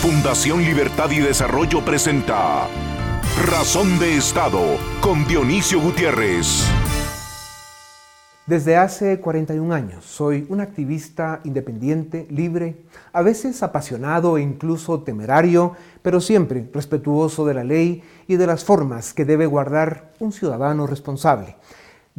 Fundación Libertad y Desarrollo presenta Razón de Estado con Dionisio Gutiérrez. Desde hace 41 años soy un activista independiente, libre, a veces apasionado e incluso temerario, pero siempre respetuoso de la ley y de las formas que debe guardar un ciudadano responsable.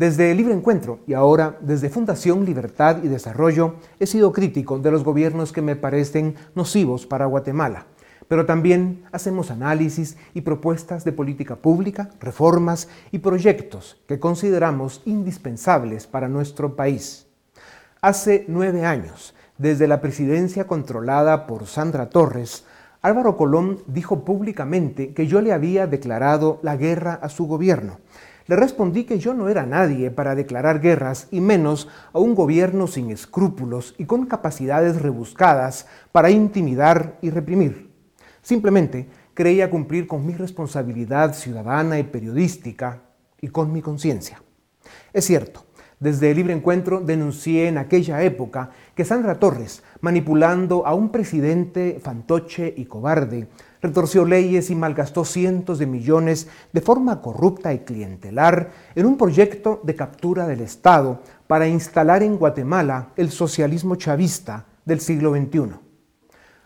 Desde Libre Encuentro y ahora desde Fundación Libertad y Desarrollo he sido crítico de los gobiernos que me parecen nocivos para Guatemala, pero también hacemos análisis y propuestas de política pública, reformas y proyectos que consideramos indispensables para nuestro país. Hace nueve años, desde la presidencia controlada por Sandra Torres, Álvaro Colón dijo públicamente que yo le había declarado la guerra a su gobierno le respondí que yo no era nadie para declarar guerras y menos a un gobierno sin escrúpulos y con capacidades rebuscadas para intimidar y reprimir. Simplemente creía cumplir con mi responsabilidad ciudadana y periodística y con mi conciencia. Es cierto, desde el Libre Encuentro denuncié en aquella época que Sandra Torres, manipulando a un presidente fantoche y cobarde, retorció leyes y malgastó cientos de millones de forma corrupta y clientelar en un proyecto de captura del Estado para instalar en Guatemala el socialismo chavista del siglo XXI.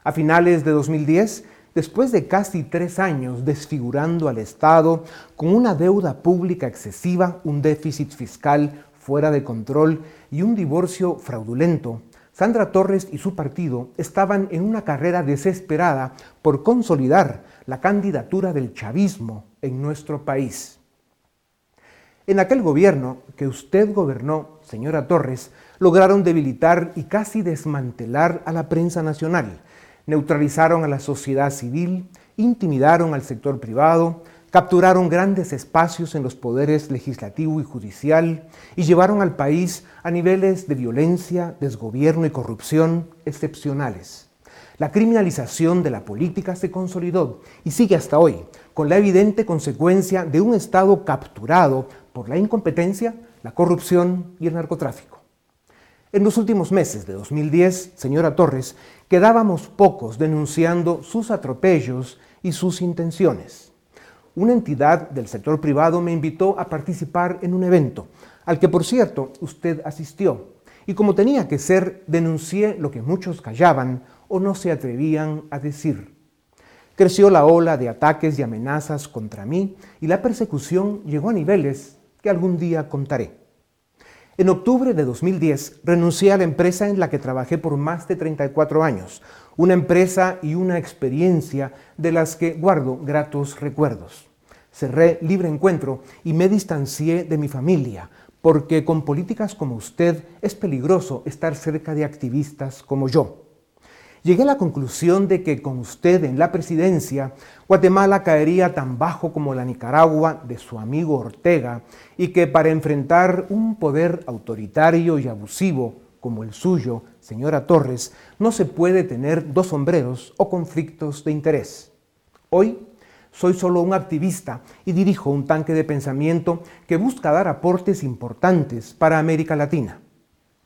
A finales de 2010, después de casi tres años desfigurando al Estado con una deuda pública excesiva, un déficit fiscal fuera de control y un divorcio fraudulento, Sandra Torres y su partido estaban en una carrera desesperada por consolidar la candidatura del chavismo en nuestro país. En aquel gobierno que usted gobernó, señora Torres, lograron debilitar y casi desmantelar a la prensa nacional, neutralizaron a la sociedad civil, intimidaron al sector privado, capturaron grandes espacios en los poderes legislativo y judicial y llevaron al país a niveles de violencia, desgobierno y corrupción excepcionales. La criminalización de la política se consolidó y sigue hasta hoy, con la evidente consecuencia de un Estado capturado por la incompetencia, la corrupción y el narcotráfico. En los últimos meses de 2010, señora Torres, quedábamos pocos denunciando sus atropellos y sus intenciones una entidad del sector privado me invitó a participar en un evento, al que por cierto usted asistió. Y como tenía que ser, denuncié lo que muchos callaban o no se atrevían a decir. Creció la ola de ataques y amenazas contra mí y la persecución llegó a niveles que algún día contaré. En octubre de 2010 renuncié a la empresa en la que trabajé por más de 34 años, una empresa y una experiencia de las que guardo gratos recuerdos. Cerré libre encuentro y me distancié de mi familia, porque con políticas como usted es peligroso estar cerca de activistas como yo. Llegué a la conclusión de que con usted en la presidencia, Guatemala caería tan bajo como la Nicaragua de su amigo Ortega y que para enfrentar un poder autoritario y abusivo como el suyo, señora Torres, no se puede tener dos sombreros o conflictos de interés. Hoy soy solo un activista y dirijo un tanque de pensamiento que busca dar aportes importantes para América Latina.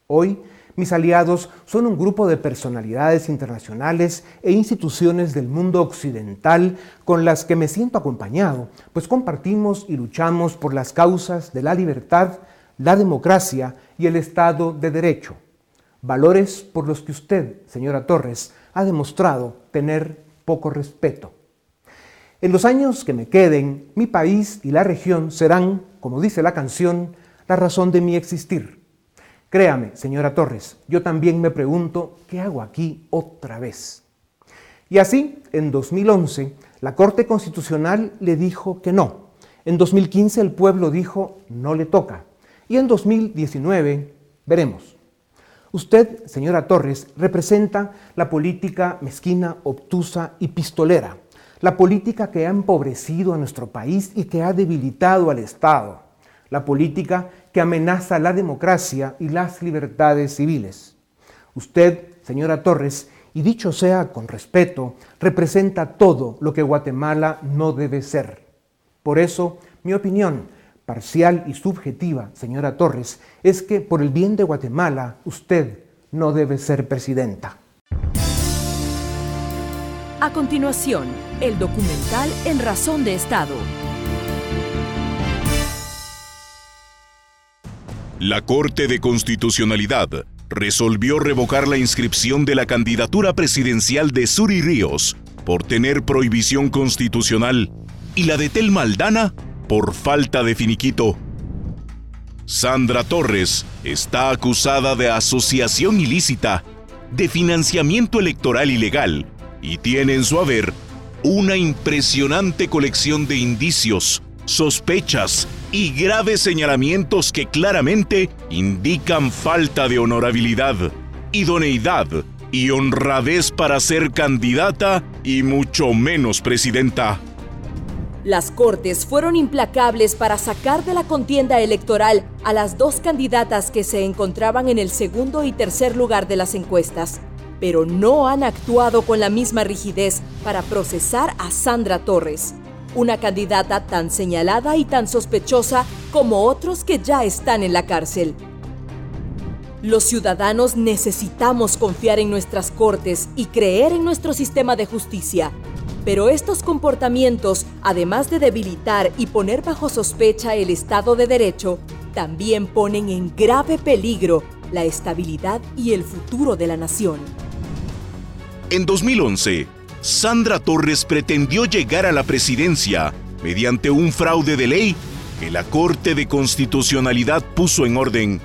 Hoy mis aliados son un grupo de personalidades internacionales e instituciones del mundo occidental con las que me siento acompañado, pues compartimos y luchamos por las causas de la libertad, la democracia y el Estado de Derecho valores por los que usted, señora Torres, ha demostrado tener poco respeto. En los años que me queden, mi país y la región serán, como dice la canción, la razón de mi existir. Créame, señora Torres, yo también me pregunto, ¿qué hago aquí otra vez? Y así, en 2011, la Corte Constitucional le dijo que no. En 2015 el pueblo dijo, no le toca. Y en 2019, veremos. Usted, señora Torres, representa la política mezquina, obtusa y pistolera, la política que ha empobrecido a nuestro país y que ha debilitado al Estado, la política que amenaza la democracia y las libertades civiles. Usted, señora Torres, y dicho sea con respeto, representa todo lo que Guatemala no debe ser. Por eso, mi opinión, parcial y subjetiva, señora Torres, es que por el bien de Guatemala usted no debe ser presidenta. A continuación, el documental En Razón de Estado. La Corte de Constitucionalidad resolvió revocar la inscripción de la candidatura presidencial de Suri Ríos por tener prohibición constitucional y la de Tel Maldana por falta de finiquito. Sandra Torres está acusada de asociación ilícita, de financiamiento electoral ilegal y tiene en su haber una impresionante colección de indicios, sospechas y graves señalamientos que claramente indican falta de honorabilidad, idoneidad y honradez para ser candidata y mucho menos presidenta. Las Cortes fueron implacables para sacar de la contienda electoral a las dos candidatas que se encontraban en el segundo y tercer lugar de las encuestas, pero no han actuado con la misma rigidez para procesar a Sandra Torres, una candidata tan señalada y tan sospechosa como otros que ya están en la cárcel. Los ciudadanos necesitamos confiar en nuestras cortes y creer en nuestro sistema de justicia. Pero estos comportamientos, además de debilitar y poner bajo sospecha el Estado de Derecho, también ponen en grave peligro la estabilidad y el futuro de la nación. En 2011, Sandra Torres pretendió llegar a la presidencia mediante un fraude de ley que la Corte de Constitucionalidad puso en orden.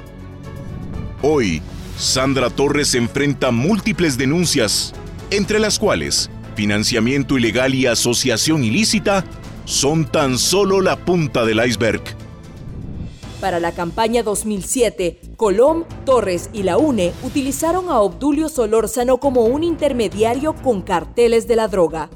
Hoy, Sandra Torres enfrenta múltiples denuncias, entre las cuales financiamiento ilegal y asociación ilícita son tan solo la punta del iceberg. Para la campaña 2007, Colom, Torres y la UNE utilizaron a Obdulio Solórzano como un intermediario con carteles de la droga.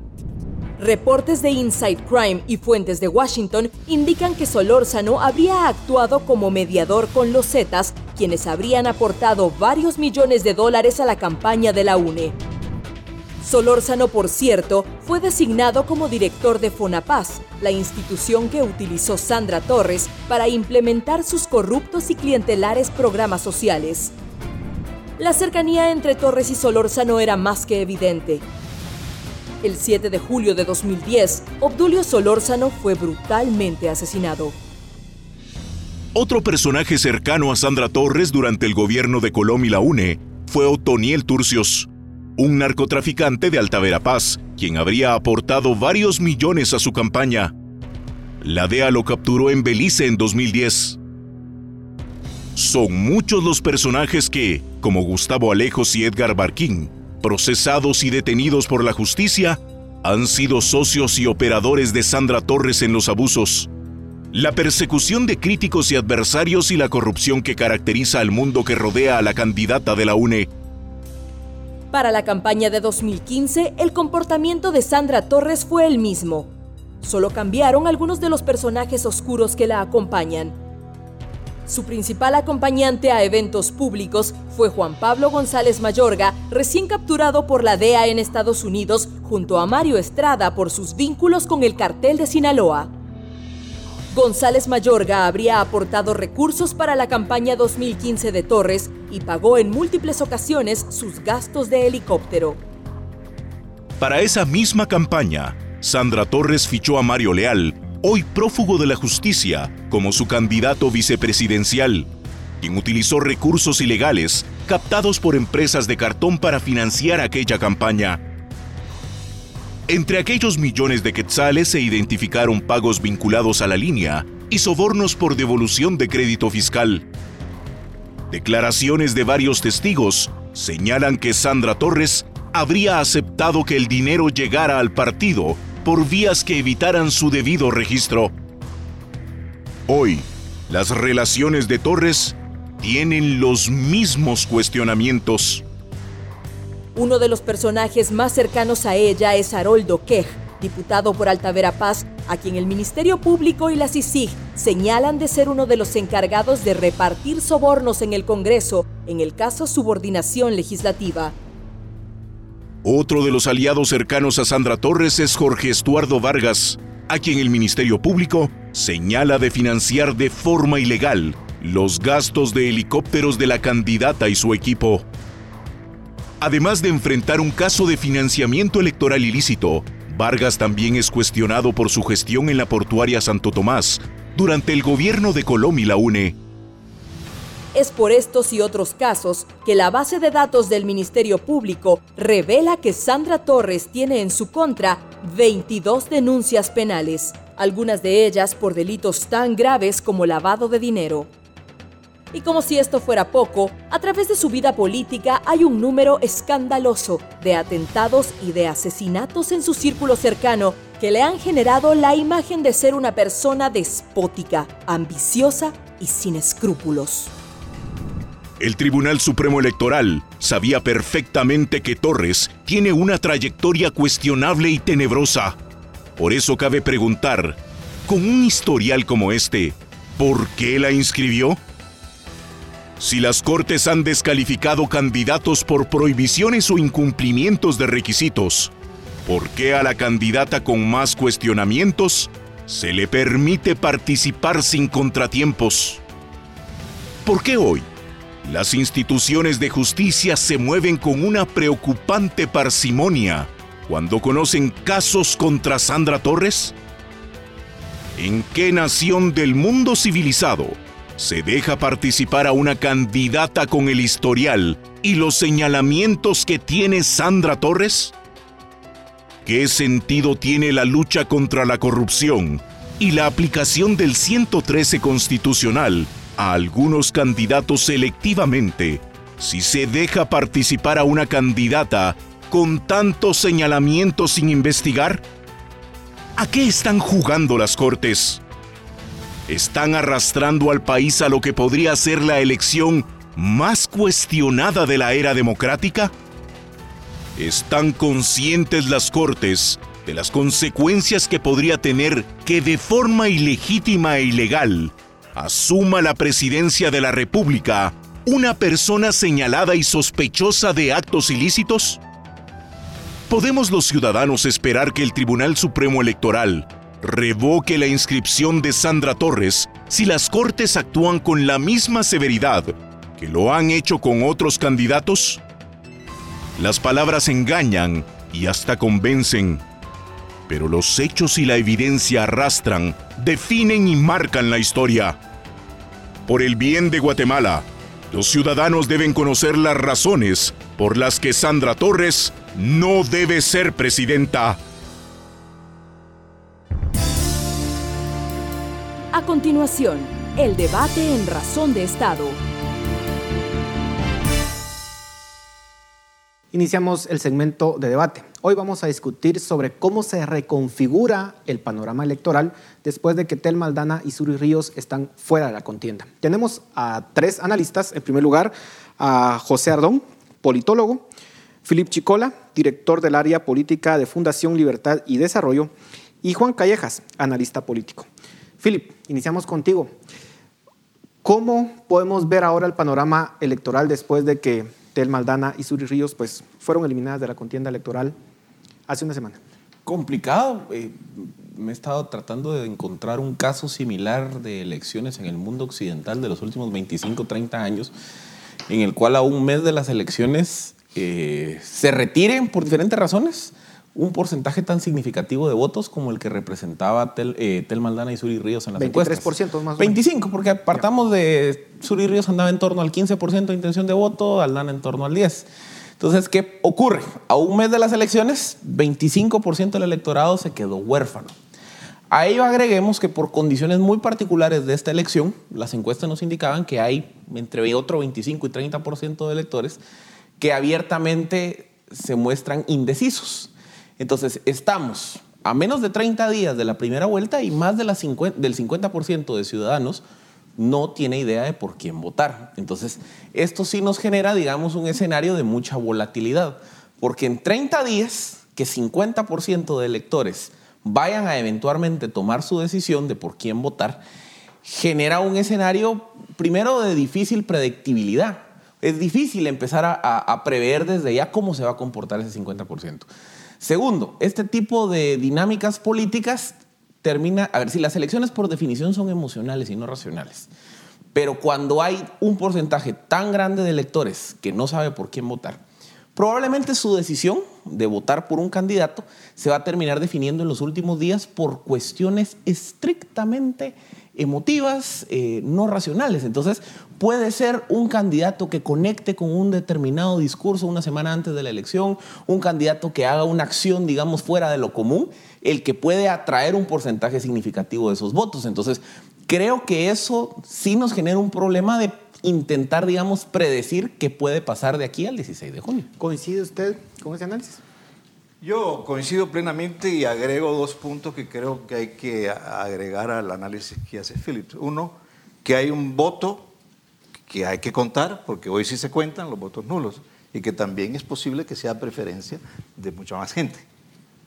Reportes de Inside Crime y fuentes de Washington indican que Solórzano habría actuado como mediador con los Zetas, quienes habrían aportado varios millones de dólares a la campaña de la UNE. Solórzano, por cierto, fue designado como director de Fonapaz, la institución que utilizó Sandra Torres para implementar sus corruptos y clientelares programas sociales. La cercanía entre Torres y Solórzano era más que evidente. El 7 de julio de 2010, Obdulio Solórzano fue brutalmente asesinado. Otro personaje cercano a Sandra Torres durante el gobierno de Colom y la UNE fue Otoniel Turcios, un narcotraficante de Alta Verapaz, quien habría aportado varios millones a su campaña. La DEA lo capturó en Belice en 2010. Son muchos los personajes que, como Gustavo Alejos y Edgar Barquín, procesados y detenidos por la justicia, han sido socios y operadores de Sandra Torres en los abusos. La persecución de críticos y adversarios y la corrupción que caracteriza al mundo que rodea a la candidata de la UNE para la campaña de 2015, el comportamiento de Sandra Torres fue el mismo. Solo cambiaron algunos de los personajes oscuros que la acompañan. Su principal acompañante a eventos públicos fue Juan Pablo González Mayorga, recién capturado por la DEA en Estados Unidos, junto a Mario Estrada por sus vínculos con el cartel de Sinaloa. González Mayorga habría aportado recursos para la campaña 2015 de Torres y pagó en múltiples ocasiones sus gastos de helicóptero. Para esa misma campaña, Sandra Torres fichó a Mario Leal, hoy prófugo de la justicia, como su candidato vicepresidencial, quien utilizó recursos ilegales captados por empresas de cartón para financiar aquella campaña. Entre aquellos millones de quetzales se identificaron pagos vinculados a la línea y sobornos por devolución de crédito fiscal. Declaraciones de varios testigos señalan que Sandra Torres habría aceptado que el dinero llegara al partido por vías que evitaran su debido registro. Hoy, las relaciones de Torres tienen los mismos cuestionamientos. Uno de los personajes más cercanos a ella es Haroldo Quej, diputado por Alta Verapaz, a quien el Ministerio Público y la CICIG señalan de ser uno de los encargados de repartir sobornos en el Congreso en el caso subordinación legislativa. Otro de los aliados cercanos a Sandra Torres es Jorge Estuardo Vargas, a quien el Ministerio Público señala de financiar de forma ilegal los gastos de helicópteros de la candidata y su equipo. Además de enfrentar un caso de financiamiento electoral ilícito, Vargas también es cuestionado por su gestión en la portuaria Santo Tomás durante el gobierno de Colom y la UNE. Es por estos y otros casos que la base de datos del Ministerio Público revela que Sandra Torres tiene en su contra 22 denuncias penales, algunas de ellas por delitos tan graves como lavado de dinero. Y como si esto fuera poco, a través de su vida política hay un número escandaloso de atentados y de asesinatos en su círculo cercano que le han generado la imagen de ser una persona despótica, ambiciosa y sin escrúpulos. El Tribunal Supremo Electoral sabía perfectamente que Torres tiene una trayectoria cuestionable y tenebrosa. Por eso cabe preguntar, con un historial como este, ¿por qué la inscribió? Si las Cortes han descalificado candidatos por prohibiciones o incumplimientos de requisitos, ¿por qué a la candidata con más cuestionamientos se le permite participar sin contratiempos? ¿Por qué hoy las instituciones de justicia se mueven con una preocupante parsimonia cuando conocen casos contra Sandra Torres? ¿En qué nación del mundo civilizado se deja participar a una candidata con el historial y los señalamientos que tiene Sandra Torres? ¿Qué sentido tiene la lucha contra la corrupción y la aplicación del 113 constitucional a algunos candidatos selectivamente si se deja participar a una candidata con tantos señalamientos sin investigar? ¿A qué están jugando las Cortes? Están arrastrando al país a lo que podría ser la elección más cuestionada de la era democrática? ¿Están conscientes las Cortes de las consecuencias que podría tener que de forma ilegítima e ilegal asuma la presidencia de la República una persona señalada y sospechosa de actos ilícitos? ¿Podemos los ciudadanos esperar que el Tribunal Supremo Electoral revoque la inscripción de Sandra Torres si las Cortes actúan con la misma severidad que lo han hecho con otros candidatos? Las palabras engañan y hasta convencen, pero los hechos y la evidencia arrastran, definen y marcan la historia. Por el bien de Guatemala, los ciudadanos deben conocer las razones por las que Sandra Torres no debe ser presidenta. A continuación, el debate en Razón de Estado. Iniciamos el segmento de debate. Hoy vamos a discutir sobre cómo se reconfigura el panorama electoral después de que Tel Maldana y Suri Ríos están fuera de la contienda. Tenemos a tres analistas. En primer lugar, a José Ardón, politólogo, Filip Chicola, director del área política de Fundación Libertad y Desarrollo, y Juan Callejas, analista político. Philip, iniciamos contigo. ¿Cómo podemos ver ahora el panorama electoral después de que Tel Maldana y Suri Ríos pues, fueron eliminadas de la contienda electoral hace una semana? Complicado. Eh, me he estado tratando de encontrar un caso similar de elecciones en el mundo occidental de los últimos 25, 30 años, en el cual a un mes de las elecciones eh, se retiren por diferentes razones un porcentaje tan significativo de votos como el que representaba Tel, eh, Maldana y Suri Ríos en las 23 encuestas. más o menos. 25, porque apartamos de Suri Ríos andaba en torno al 15% de intención de voto, Aldana en torno al 10%. Entonces, ¿qué ocurre? A un mes de las elecciones, 25% del electorado se quedó huérfano. A ello agreguemos que por condiciones muy particulares de esta elección, las encuestas nos indicaban que hay entre otro 25 y 30% de electores que abiertamente se muestran indecisos. Entonces, estamos a menos de 30 días de la primera vuelta y más de la del 50% de ciudadanos no tiene idea de por quién votar. Entonces, esto sí nos genera, digamos, un escenario de mucha volatilidad, porque en 30 días que 50% de electores vayan a eventualmente tomar su decisión de por quién votar, genera un escenario primero de difícil predictibilidad. Es difícil empezar a, a prever desde ya cómo se va a comportar ese 50%. Segundo, este tipo de dinámicas políticas termina, a ver, si las elecciones por definición son emocionales y no racionales, pero cuando hay un porcentaje tan grande de electores que no sabe por quién votar, Probablemente su decisión de votar por un candidato se va a terminar definiendo en los últimos días por cuestiones estrictamente emotivas, eh, no racionales. Entonces, puede ser un candidato que conecte con un determinado discurso una semana antes de la elección, un candidato que haga una acción, digamos, fuera de lo común, el que puede atraer un porcentaje significativo de esos votos. Entonces, creo que eso sí nos genera un problema de intentar, digamos, predecir qué puede pasar de aquí al 16 de junio. ¿Coincide usted con ese análisis? Yo coincido plenamente y agrego dos puntos que creo que hay que agregar al análisis que hace Phillips. Uno, que hay un voto que hay que contar, porque hoy sí se cuentan los votos nulos, y que también es posible que sea preferencia de mucha más gente.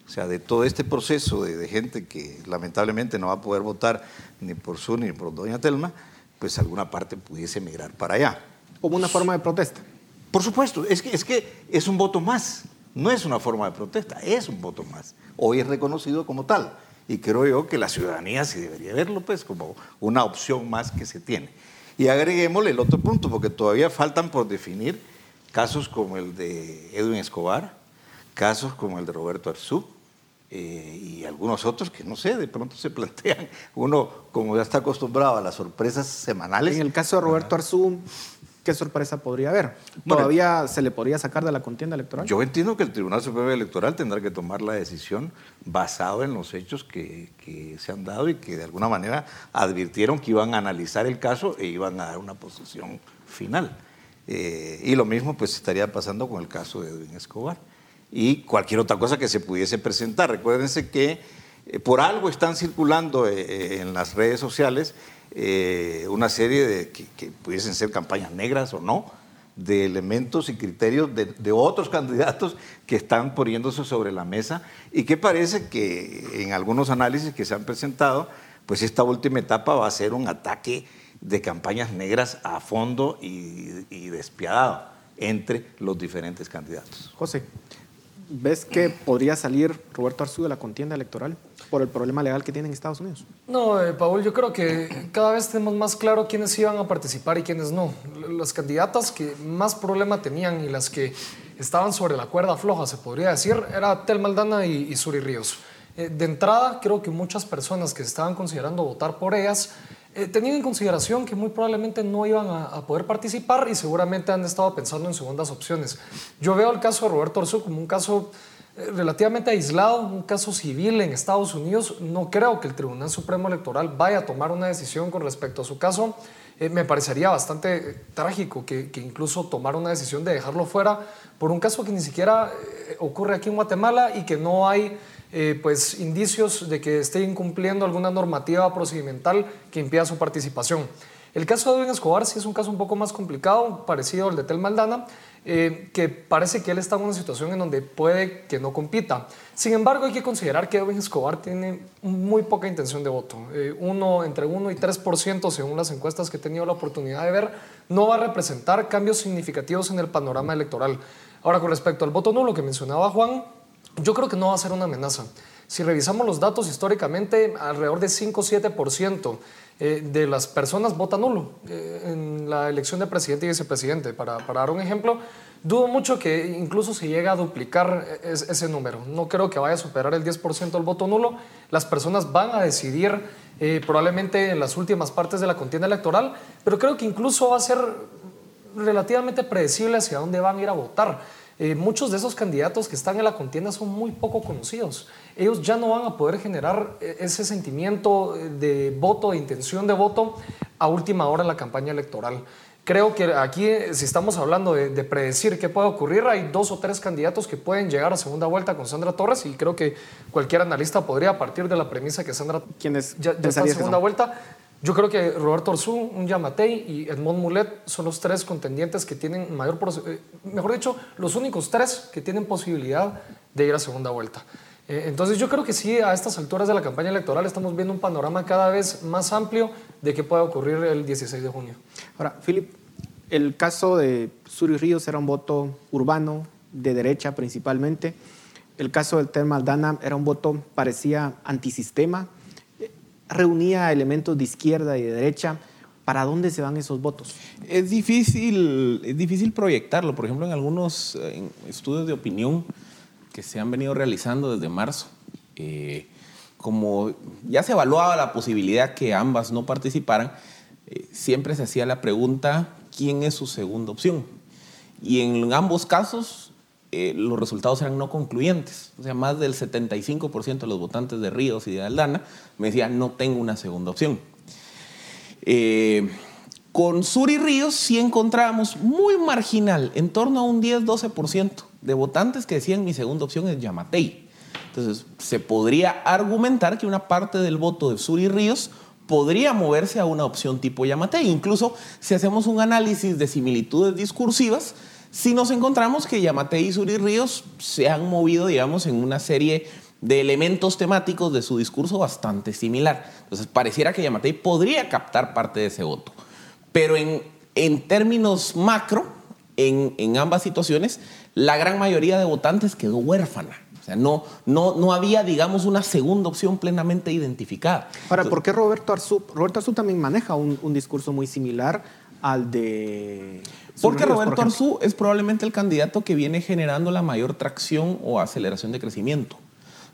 O sea, de todo este proceso de, de gente que lamentablemente no va a poder votar ni por su ni por Doña Telma, pues alguna parte pudiese migrar para allá. Como una forma de protesta. Por supuesto, es que, es que es un voto más, no es una forma de protesta, es un voto más. Hoy es reconocido como tal y creo yo que la ciudadanía sí debería verlo pues como una opción más que se tiene. Y agreguémosle el otro punto, porque todavía faltan por definir casos como el de Edwin Escobar, casos como el de Roberto Arzú, eh, y algunos otros que no sé, de pronto se plantean. Uno, como ya está acostumbrado a las sorpresas semanales. En el caso de Roberto Arzú, ¿qué sorpresa podría haber? ¿Todavía se le podría sacar de la contienda electoral? Yo entiendo que el Tribunal Supremo Electoral tendrá que tomar la decisión basado en los hechos que, que se han dado y que de alguna manera advirtieron que iban a analizar el caso e iban a dar una posición final. Eh, y lo mismo pues estaría pasando con el caso de Edwin Escobar y cualquier otra cosa que se pudiese presentar. Recuérdense que eh, por algo están circulando eh, eh, en las redes sociales una serie de que, pudiesen ser campañas negras o no, de elementos y criterios de, de, otros candidatos que están poniéndose sobre la mesa y que parece que en algunos análisis que se han presentado, pues esta última etapa va a ser un ataque de campañas negras a fondo y, y despiadado entre los diferentes candidatos. José. ¿Ves que podría salir Roberto Arzú de la contienda electoral por el problema legal que tiene en Estados Unidos? No, eh, Paul, yo creo que cada vez tenemos más claro quiénes iban a participar y quiénes no. Las candidatas que más problema tenían y las que estaban sobre la cuerda floja, se podría decir, era Tel Maldana y, y Suri Ríos. Eh, de entrada, creo que muchas personas que estaban considerando votar por ellas eh, tenían en consideración que muy probablemente no iban a, a, poder participar y seguramente han estado pensando en segundas opciones. Yo veo el caso de Roberto Orzú como un caso relativamente aislado, un caso civil en Estados Unidos. No creo que el Tribunal Supremo Electoral vaya a tomar una decisión con respecto a su caso. Eh, me parecería bastante eh, trágico que, incluso tomara una decisión de dejarlo fuera por un caso que ni siquiera eh, ocurre aquí en Guatemala y que no hay pues, indicios de que esté incumpliendo alguna normativa procedimental que impida su participación. El caso de Edwin Escobar sí es un caso un poco más complicado, parecido al de Tel Maldana, eh, que parece que él está en una situación en donde puede que no compita. Sin embargo, hay que considerar que Edwin Escobar tiene muy poca intención de voto. Eh, uno, entre 1 y 3%, según las encuestas que he tenido la oportunidad de ver, no va a representar cambios significativos en el panorama electoral. Ahora, con respecto al voto nulo que mencionaba Juan, yo creo que no va a ser una amenaza. Si revisamos los datos históricamente, alrededor de 5 o 7% eh, de las personas votan nulo eh, en la elección de presidente y vicepresidente. Para, dar un ejemplo, dudo mucho que incluso se llegue a duplicar es, ese número. No creo que vaya a superar el 10% del voto nulo. Las personas van a decidir eh, probablemente en las últimas partes de la contienda electoral, pero creo que incluso va a ser relativamente predecible hacia dónde van a ir a votar. Muchos de esos candidatos que están en la contienda son muy poco conocidos. Ellos ya no van a poder generar eh, ese sentimiento de voto, de intención de voto a última hora en la campaña electoral. Creo que aquí, si estamos hablando de, de, predecir qué puede ocurrir, hay dos o tres candidatos que pueden llegar a segunda vuelta con Sandra Torres y creo que cualquier analista podría partir de la premisa que Sandra ¿Quiénes ya, ya está en segunda vuelta. Yo creo que Roberto Orzú, un Yamatei y Edmond Mulet son los tres contendientes que tienen mayor, eh, mejor dicho, los únicos tres que tienen posibilidad de ir a segunda vuelta. Eh, entonces yo creo que sí, a estas alturas de la campaña electoral estamos viendo un panorama cada vez más amplio de qué puede ocurrir el 16 de junio. Ahora, Philip, el caso de Suri Ríos era un voto urbano, de derecha principalmente. El caso del Tel Maldana era un voto, parecía antisistema, reunía elementos de izquierda y de derecha. ¿para dónde se van esos votos? Es difícil, es difícil proyectarlo. Por ejemplo, en algunos estudios de opinión que se han venido realizando desde marzo, eh, como ya se evaluaba la posibilidad que ambas no participaran, eh, siempre se hacía la pregunta, ¿quién es su segunda opción? Y en ambos casos eh, los resultados eran no concluyentes. O sea, más del 75% de los votantes de Ríos y de Aldana me decían, no tengo una segunda opción. con Sur y Ríos sí encontrábamos muy marginal, en torno a un 10-12% de votantes que decían mi segunda opción es Yamatei. Entonces, se podría argumentar que una parte del voto de Sur y Ríos podría moverse a una opción tipo Yamatei. Incluso si hacemos un análisis de similitudes discursivas, si nos encontramos que Yamatei y Sur y Ríos se han movido, digamos, en una serie de elementos temáticos de su discurso bastante similar. Entonces, pareciera que Yamatei podría captar parte de ese voto. Pero en, en términos macro, en, en ambas situaciones, la gran mayoría de votantes quedó huérfana. O sea, no, no, no había, digamos, una segunda opción plenamente identificada. Ahora, ¿por qué Roberto Arzú? Roberto Arzú también maneja un, un discurso muy similar al de... Porque Roberto Arzú es probablemente el candidato que viene generando la mayor tracción o aceleración de crecimiento.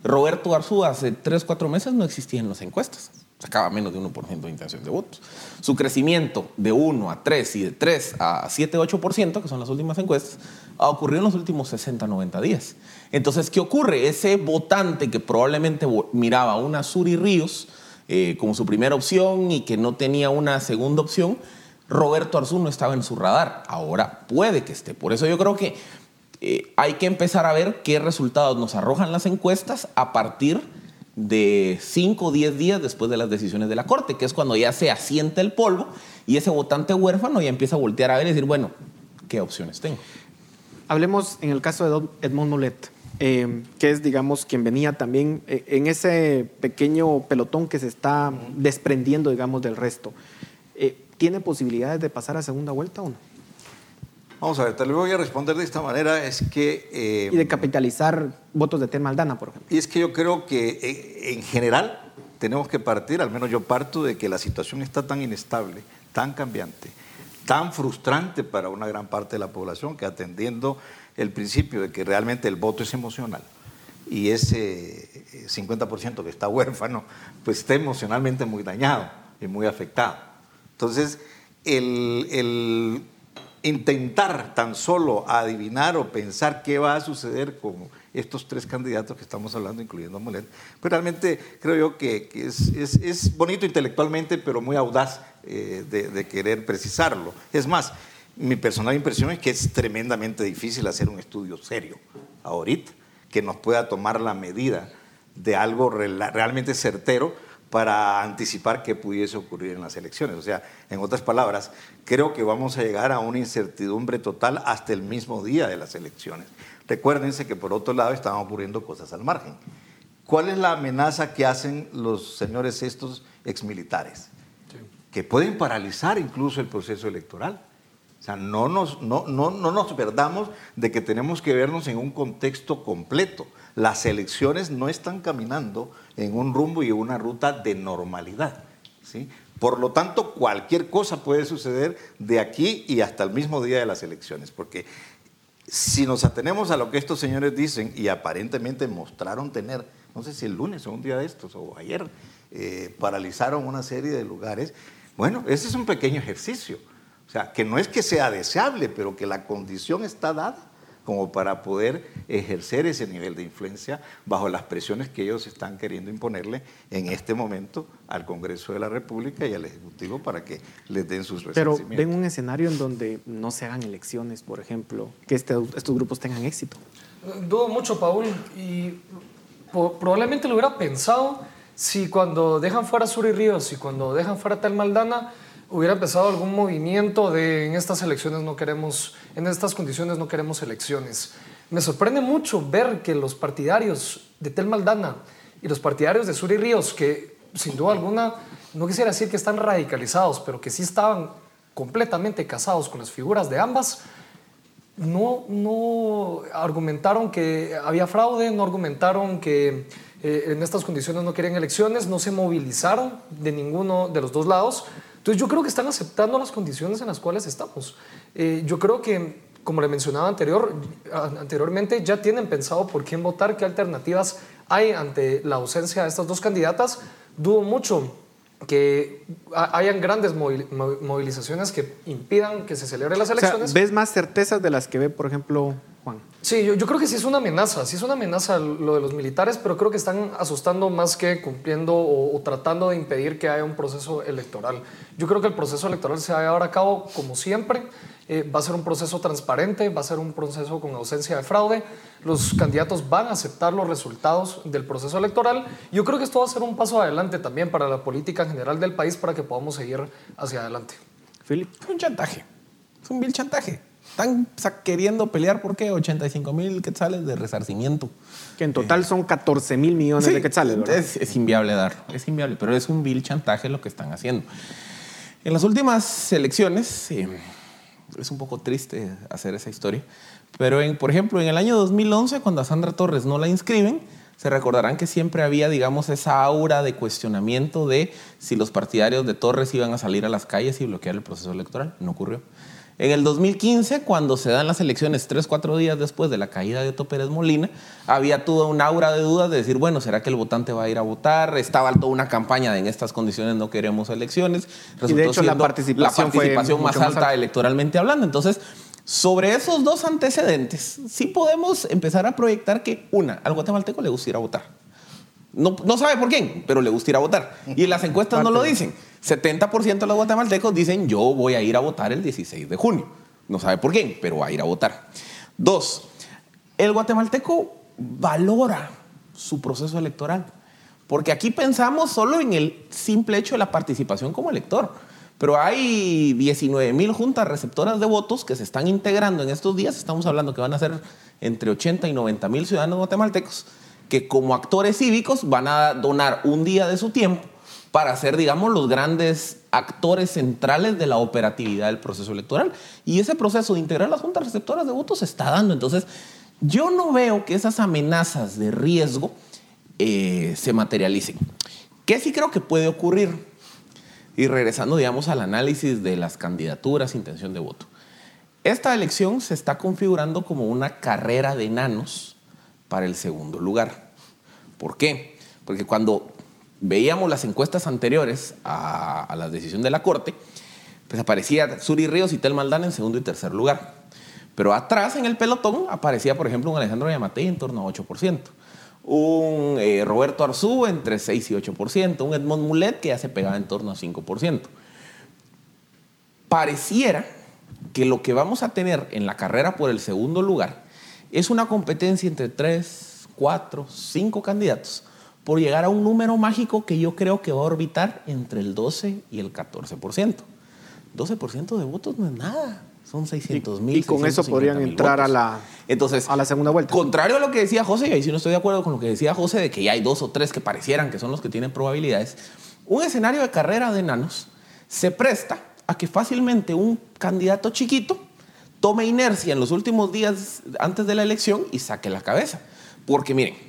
Roberto Arzú hace tres, cuatro meses no existía en las encuestas sacaba menos de 1% de intención de votos. Su crecimiento de 1 a 3 y de 3 a 7, 8%, que son las últimas encuestas, ha ocurrido en los últimos 60, 90 días. Entonces, ¿qué ocurre? Ese votante que probablemente miraba una Suri Ríos eh, como su primera opción y que no tenía una segunda opción, Roberto Arzú no estaba en su radar. Ahora puede que esté. Por eso yo creo que eh, hay que empezar a ver qué resultados nos arrojan las encuestas a partir de 5 o 10 días después de las decisiones de la Corte, que es cuando ya se asienta el polvo y ese votante huérfano ya empieza a voltear a ver y decir, bueno, ¿qué opciones tengo? Hablemos en el caso de Edmond Molet, eh, que es, digamos, quien venía también eh, en ese pequeño pelotón que se está desprendiendo, digamos, del resto. Eh, ¿Tiene posibilidades de pasar a segunda vuelta o no? Vamos a ver, te lo voy a responder de esta manera, es que... Eh, y de capitalizar votos de Tel Maldana, por ejemplo. Y es que yo creo que eh, en general tenemos que partir, al menos yo parto de que la situación está tan inestable, tan cambiante, tan frustrante para una gran parte de la población que atendiendo el principio de que realmente el voto es emocional y ese 50% que está huérfano, pues está emocionalmente muy dañado y muy afectado. Entonces, el, el intentar tan solo adivinar o pensar qué va a suceder con estos tres candidatos que estamos hablando, incluyendo a Molet, pues realmente creo yo que, es, bonito intelectualmente, pero muy audaz eh, de, querer precisarlo. Es más, mi personal impresión es que es tremendamente difícil hacer un estudio serio ahorita, que nos pueda tomar la medida de algo realmente certero para anticipar qué pudiese ocurrir en las elecciones. O sea, en otras palabras, creo que vamos a llegar a una incertidumbre total hasta el mismo día de las elecciones. Recuérdense que por otro lado estaban ocurriendo cosas al margen. ¿Cuál es la amenaza que hacen los señores estos exmilitares? Que pueden paralizar incluso el proceso electoral. O sea, no nos, no, no, no nos perdamos de que tenemos que vernos en un contexto completo. Las elecciones no están caminando en un rumbo y una ruta de normalidad. ¿sí? Por lo tanto, cualquier cosa puede suceder de aquí y hasta el mismo día de las elecciones, porque si nos atenemos a lo que estos señores dicen y aparentemente mostraron tener, no sé si el lunes o un día de estos o ayer, eh, paralizaron una serie de lugares, bueno, ese es un pequeño ejercicio. O sea, que no es que sea deseable, pero que la condición está dada como para poder ejercer ese nivel de influencia bajo las presiones que ellos están queriendo imponerle en este momento al Congreso de la República y al Ejecutivo para que les den sus Pero ven un escenario en donde no se hagan elecciones, por ejemplo, que este, estos grupos tengan éxito. Dudo mucho, Paul, y probablemente lo hubiera pensado si cuando dejan fuera Sur y Ríos y cuando dejan fuera Tal Maldana hubiera empezado algún movimiento de en estas elecciones no queremos, en estas condiciones no queremos elecciones. Me sorprende mucho ver que los partidarios de Tel Maldana y los partidarios de Suri Ríos, que sin duda alguna, no quisiera decir que están radicalizados, pero que sí estaban completamente casados con las figuras de ambas, no, no argumentaron que había fraude, no argumentaron que eh, en estas condiciones no querían elecciones, no se movilizaron de ninguno de los dos lados Entonces yo creo que están aceptando las condiciones en las cuales estamos. Eh, yo creo que, como le mencionaba anterior, anteriormente, ya tienen pensado por quién votar, qué alternativas hay ante la ausencia de estas dos candidatas. Dudo mucho que hayan grandes movilizaciones que impidan que se celebren las elecciones. ¿Ves más certezas de las que ve, por ejemplo? Sí, yo, creo que sí es una amenaza, sí es una amenaza lo de los militares, pero creo que están asustando más que cumpliendo o, tratando de impedir que haya un proceso electoral. Yo creo que el proceso electoral se va a llevar a cabo como siempre. Eh, va a ser un proceso transparente, va a ser un proceso con ausencia de fraude. Los candidatos van a aceptar los resultados del proceso electoral. Yo creo que esto va a ser un paso adelante también para la política general del país para que podamos seguir hacia adelante. Philip, es un chantaje, es un vil chantaje. Están queriendo pelear por qué 85 mil quetzales de resarcimiento. Que en total son 14 mil millones de quetzales. Es, es inviable dar, es inviable, pero es un vil chantaje lo que están haciendo. En las últimas elecciones, eh, es un poco triste hacer esa historia. Pero, en, por ejemplo, en el año 2011, cuando a Sandra Torres no la inscriben, se recordarán que siempre había, digamos, esa aura de cuestionamiento de si los partidarios de Torres iban a salir a las calles y bloquear el proceso electoral. No ocurrió. En el 2015, cuando se dan las elecciones tres, cuatro días después de la caída de Otto Pérez Molina, había toda una aura de dudas de decir, bueno, ¿será que el votante va a ir a votar? Estaba toda una campaña de en estas condiciones no queremos elecciones. Resultó y de hecho la participación, más, alta electoralmente hablando. Entonces, sobre esos dos antecedentes, sí podemos empezar a proyectar que, una, al guatemalteco le gusta ir a votar. No, no sabe por quién, pero le gusta ir a votar. Y en las encuestas no lo dicen. 70% de los guatemaltecos dicen yo voy a ir a votar el 16 de junio. No sabe por quién, pero va a ir a votar. Dos, el guatemalteco valora su proceso electoral. Porque aquí pensamos solo en el simple hecho de la participación como elector. Pero hay 19 mil juntas receptoras de votos que se están integrando en estos días. Estamos hablando que van a ser entre 80 y 90 mil ciudadanos guatemaltecos que como actores cívicos van a donar un día de su tiempo para ser, digamos, los grandes actores centrales de la operatividad del proceso electoral. Y ese proceso de integrar las juntas receptoras de votos se está dando. Entonces, yo no veo que esas amenazas de riesgo eh, se materialicen. ¿Qué sí creo que puede ocurrir? Y regresando, digamos, al análisis de las candidaturas, intención de voto. Esta elección se está configurando como una carrera de enanos para el segundo lugar. ¿Por qué? Porque cuando veíamos las encuestas anteriores a, la decisión de la Corte, pues aparecía Suri Ríos y Tel Maldán en segundo y tercer lugar. Pero atrás en el pelotón aparecía, por ejemplo, un Alejandro Yamatei en torno a 8%, un eh, Roberto Arzú entre 6 y 8%, un Edmond Mulet que ya se pegaba en torno a 5%. Pareciera que lo que vamos a tener en la carrera por el segundo lugar es una competencia entre tres, cuatro, cinco candidatos por llegar a un número mágico que yo creo que va a orbitar entre el 12 y el 14%. 12% de votos no es nada. Son 600 mil. Y, con eso podrían entrar a la, Entonces, a la segunda vuelta. Contrario a lo que decía José, y ahí sí no estoy de acuerdo con lo que decía José, de que ya hay dos o tres que parecieran que son los que tienen probabilidades, un escenario de carrera de enanos se presta a que fácilmente un candidato chiquito tome inercia en los últimos días antes de la elección y saque la cabeza. Porque miren,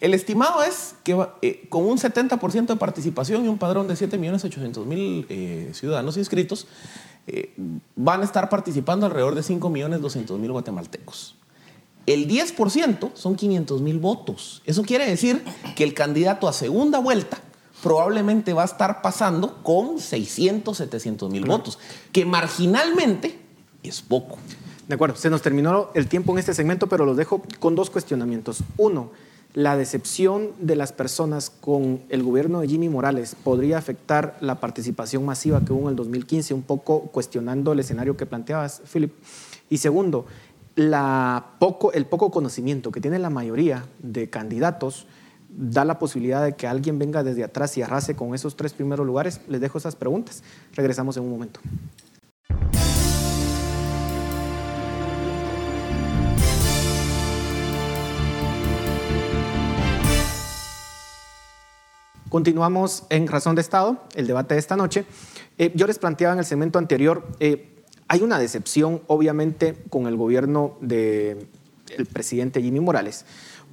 el estimado es que eh, con un 70% de participación y un padrón de 7.800.000 eh, ciudadanos inscritos, eh, van a estar participando alrededor de 5.200.000 guatemaltecos. El 10% son 500.000 votos. Eso quiere decir que el candidato a segunda vuelta probablemente va a estar pasando con 600, 700 mil votos, que marginalmente es poco. De acuerdo, se nos terminó el tiempo en este segmento, pero los dejo con dos cuestionamientos. Uno, la decepción de las personas con el gobierno de Jimmy Morales podría afectar la participación masiva que hubo en el 2015, un poco cuestionando el escenario que planteabas, Philip. Y segundo, el poco conocimiento que tiene la mayoría de candidatos da la posibilidad de que alguien venga desde atrás y arrase con esos tres primeros lugares. Les dejo esas preguntas. Regresamos en un momento. Continuamos en Razón de Estado, el debate de esta noche. Eh, yo les planteaba en el segmento anterior, eh, hay una decepción obviamente con el gobierno del presidente Jimmy Morales,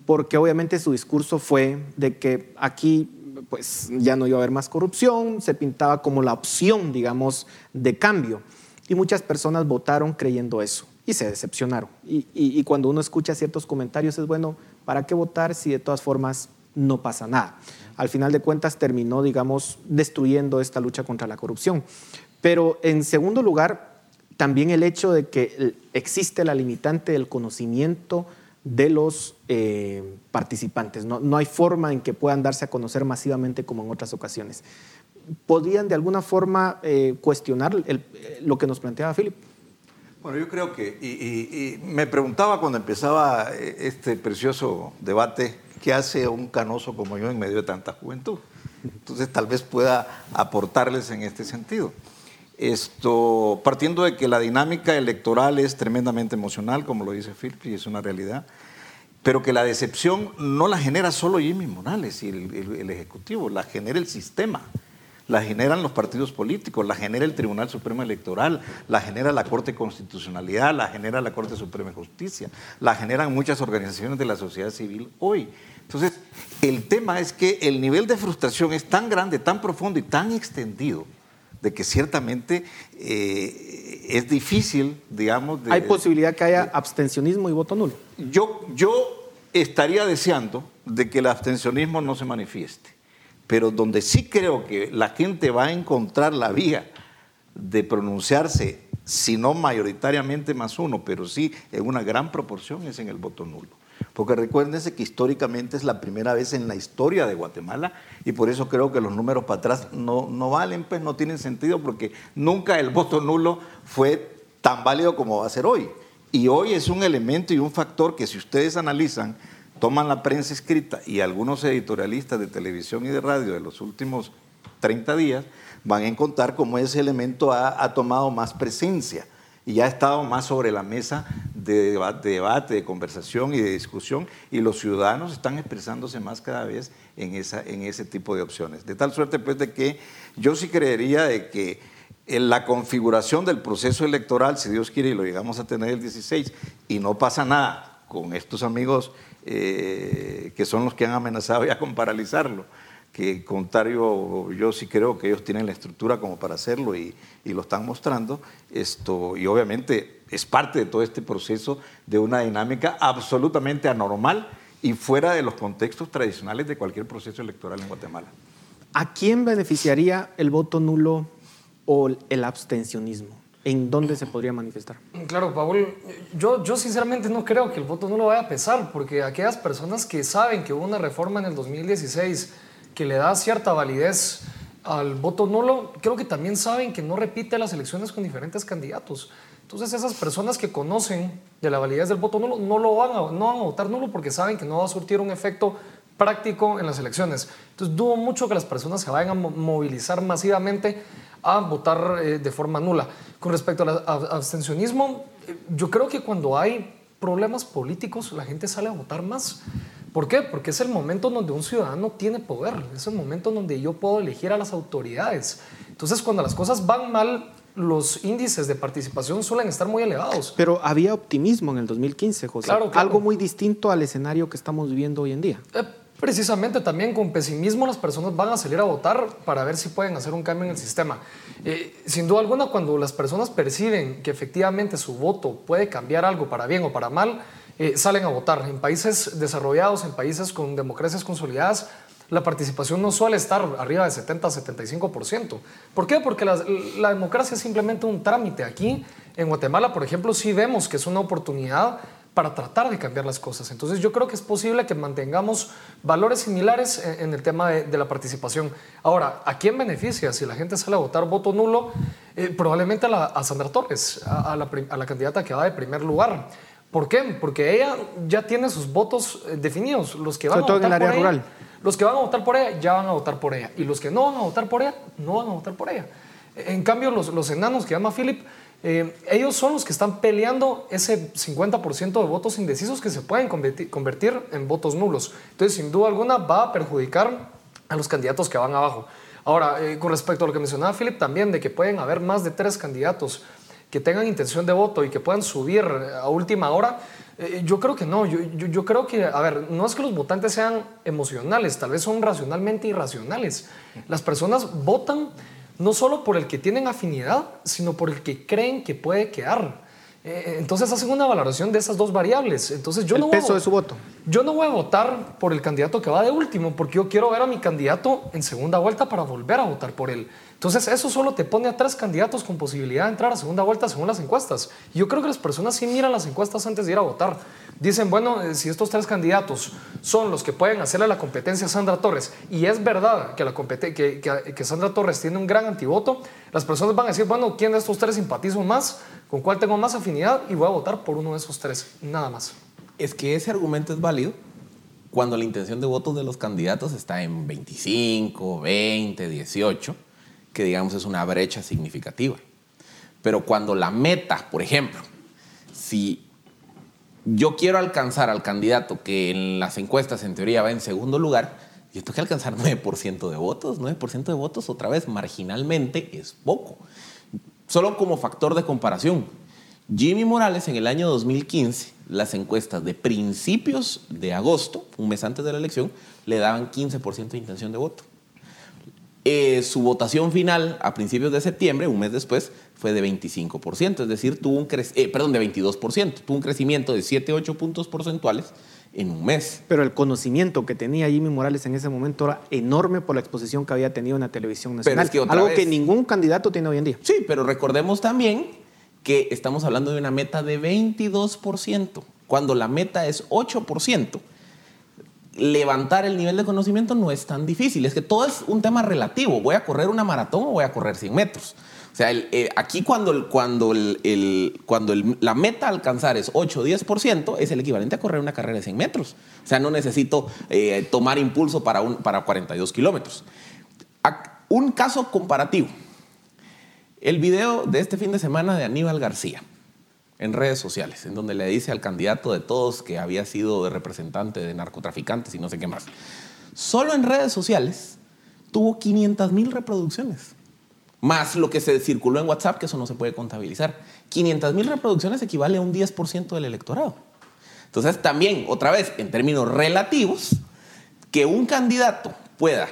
porque obviamente su discurso fue de que aquí pues ya no iba a haber más corrupción, se pintaba como la opción, digamos, de cambio. Y muchas personas votaron creyendo eso y se decepcionaron. Y, cuando uno escucha ciertos comentarios es bueno, ¿para qué votar si de todas formas no pasa nada? Al final de cuentas terminó, digamos, destruyendo esta lucha contra la corrupción. Pero en segundo lugar, también el hecho de que existe la limitante del conocimiento de los eh, participantes. No, hay forma en que puedan darse a conocer masivamente como en otras ocasiones. ¿Podrían de alguna forma eh, cuestionar lo que nos planteaba Philip? Bueno, yo creo que, y, me preguntaba cuando empezaba eh, este precioso debate, ¿qué hace un canoso como yo en medio de tanta juventud? Entonces tal vez pueda aportarles en este sentido. Esto, partiendo de que la dinámica electoral es tremendamente emocional, como lo dice Philip, y es una realidad, pero que la decepción no la genera solo Jimmy Morales y el, Ejecutivo, la genera el sistema, la generan los partidos políticos, la genera el Tribunal Supremo Electoral, la genera la Corte de Constitucionalidad, la genera la Corte Suprema de Justicia, la generan muchas organizaciones de la sociedad civil hoy. Entonces, el tema es que el nivel de frustración es tan grande, tan profundo y tan extendido de que ciertamente eh, es difícil, digamos... ¿Hay posibilidad que haya abstencionismo y voto nulo? Yo, yo estaría deseando de que el abstencionismo no se manifieste, pero donde sí creo que la gente va a encontrar la vía de pronunciarse, si no mayoritariamente más uno, pero sí en una gran proporción, es en el voto nulo. Porque recuérdense que históricamente es la primera vez en la historia de Guatemala y por eso creo que los números para atrás no, no valen, pues no tienen sentido porque nunca el voto nulo fue tan válido como va a ser hoy. Y hoy es un elemento y un factor que si ustedes analizan, toman la prensa escrita y algunos editorialistas de televisión y de radio de los últimos 30 días, van a encontrar cómo ese elemento ha, tomado más presencia y ha estado más sobre la mesa de debate, de, conversación y de discusión, y los ciudadanos están expresándose más cada vez en, esa, en ese tipo de opciones. De tal suerte, pues, de que yo sí creería de que en la configuración del proceso electoral, si Dios quiere y lo llegamos a tener el 16, y no pasa nada con estos amigos eh, que son los que han amenazado ya con paralizarlo, que contrario, yo sí creo que ellos tienen la estructura como para hacerlo y, y, lo están mostrando, esto, y obviamente es parte de todo este proceso de una dinámica absolutamente anormal y fuera de los contextos tradicionales de cualquier proceso electoral en Guatemala. ¿A quién beneficiaría el voto nulo o el abstencionismo? ¿En dónde se podría manifestar? Claro, Paul, yo, yo sinceramente no creo que el voto nulo vaya a pesar, porque aquellas personas que saben que hubo una reforma en el 2016, que le da cierta validez al voto nulo, creo que también saben que no repite las elecciones con diferentes candidatos. Entonces esas personas que conocen de la validez del voto nulo no, lo van a, no van a votar nulo porque saben que no va a surtir un efecto práctico en las elecciones. Entonces dudo mucho que las personas se vayan a movilizar masivamente a votar eh, de forma nula. Con respecto al abstencionismo, eh, yo creo que cuando hay problemas políticos la gente sale a votar más. ¿Por qué? Porque es el momento donde un ciudadano tiene poder, es el momento donde yo puedo elegir a las autoridades. Entonces, cuando las cosas van mal, los índices de participación suelen estar muy elevados. Pero había optimismo en el 2015, José. Claro, Algo muy distinto al escenario que estamos viviendo hoy en día. Eh, precisamente también con pesimismo las personas van a salir a votar para ver si pueden hacer un cambio en el sistema. Eh, sin duda alguna, cuando las personas perciben que efectivamente su voto puede cambiar algo para bien o para mal, eh, salen a votar. En países desarrollados, en países con democracias consolidadas, la participación no suele estar arriba de 70-75%. ¿Por qué? Porque la, la, democracia es simplemente un trámite. Aquí en Guatemala, por ejemplo, sí vemos que es una oportunidad para tratar de cambiar las cosas. Entonces yo creo que es posible que mantengamos valores similares en, el tema de, la participación. Ahora, ¿a quién beneficia si la gente sale a votar voto nulo? Eh, probablemente a, la, Sandra Torres, a, la, a la candidata que va de primer lugar. ¿Por qué? Porque ella ya tiene sus votos eh, definidos. Los que van a votar en el área rural. Ella, los que van a votar por ella ya van a votar por ella. Y los que no van a votar por ella, no van a votar por ella. En cambio, los, los enanos que llama Philip, eh, ellos son los que están peleando ese 50% de votos indecisos que se pueden convertir, en votos nulos. Entonces, sin duda alguna, va a perjudicar a los candidatos que van abajo. Ahora, eh, con respecto a lo que mencionaba Philip también, de que pueden haber más de tres candidatos que tengan intención de voto y que puedan subir a última hora, Eh, yo creo que no, yo, yo, yo, creo que, a ver, no es que los votantes sean emocionales, tal vez son racionalmente irracionales. Las personas votan no solo por el que tienen afinidad, sino por el que creen que puede quedar. Eh, entonces hacen una valoración de esas dos variables. Entonces yo el no peso voy a, de su voto. Yo no voy a votar por el candidato que va de último, porque yo quiero ver a mi candidato en segunda vuelta para volver a votar por él. Entonces eso solo te pone a tres candidatos con posibilidad de entrar a segunda vuelta según las encuestas. Y yo creo que las personas sí miran las encuestas antes de ir a votar. Dicen, bueno, eh, si estos tres candidatos son los que pueden hacerle la competencia a Sandra Torres, y es verdad que, la que, que, que Sandra Torres tiene un gran antivoto, las personas van a decir, bueno, ¿quién de estos tres simpatizo más? ¿Con cuál tengo más afinidad? Y voy a votar por uno de esos tres, nada más. Es que ese argumento es válido cuando la intención de votos de los candidatos está en 25, 20, 18 que digamos es una brecha significativa. Pero cuando la meta, por ejemplo, si yo quiero alcanzar al candidato que en las encuestas en teoría va en segundo lugar, yo tengo que alcanzar 9% de votos. 9% de votos, otra vez, marginalmente es poco. Solo como factor de comparación, Jimmy Morales en el año 2015, las encuestas de principios de agosto, un mes antes de la elección, le daban 15% de intención de voto. Eh, su votación final a principios de septiembre, un mes después, fue de 25%, es decir, tuvo un eh, perdón, de 22%, tuvo un crecimiento de 7, 8 puntos porcentuales en un mes. Pero el conocimiento que tenía Jimmy Morales en ese momento era enorme por la exposición que había tenido en la televisión nacional, algo que ningún candidato tiene hoy en día. Sí, pero recordemos también que estamos hablando de una meta de 22%, cuando la meta es 8% levantar el nivel de conocimiento no es tan difícil. Es que todo es un tema relativo. ¿Voy a correr una maratón o voy a correr 100 metros? O sea, eh, aquí cuando, cuando, cuando la meta a alcanzar es 8 o 10%, es el equivalente a correr una carrera de 100 metros. O sea, no necesito eh, tomar impulso para, un, para 42 kilómetros. Un caso comparativo. El video de este fin de semana de Aníbal García en redes sociales, en donde le dice al candidato de todos que había sido representante de narcotraficantes y no sé qué más. Solo en redes sociales tuvo 500 mil reproducciones, más lo que se circuló en WhatsApp, que eso no se puede contabilizar. 500 mil reproducciones equivale a un 10% del electorado. Entonces también, otra vez, en términos relativos, que un candidato pueda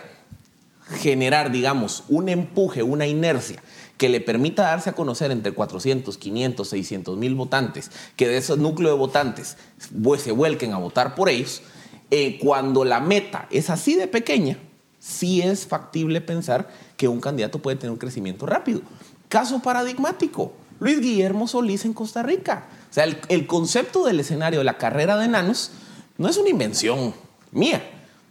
generar, digamos, un empuje, una inercia que le permita darse a conocer entre 400, 500, 600 mil votantes, que de esos núcleos de votantes pues, se vuelquen a votar por ellos, eh, cuando la meta es así de pequeña, sí es factible pensar que un candidato puede tener un crecimiento rápido. Caso paradigmático, Luis Guillermo Solís en Costa Rica. O sea, el, el concepto del escenario de la carrera de enanos no es una invención mía.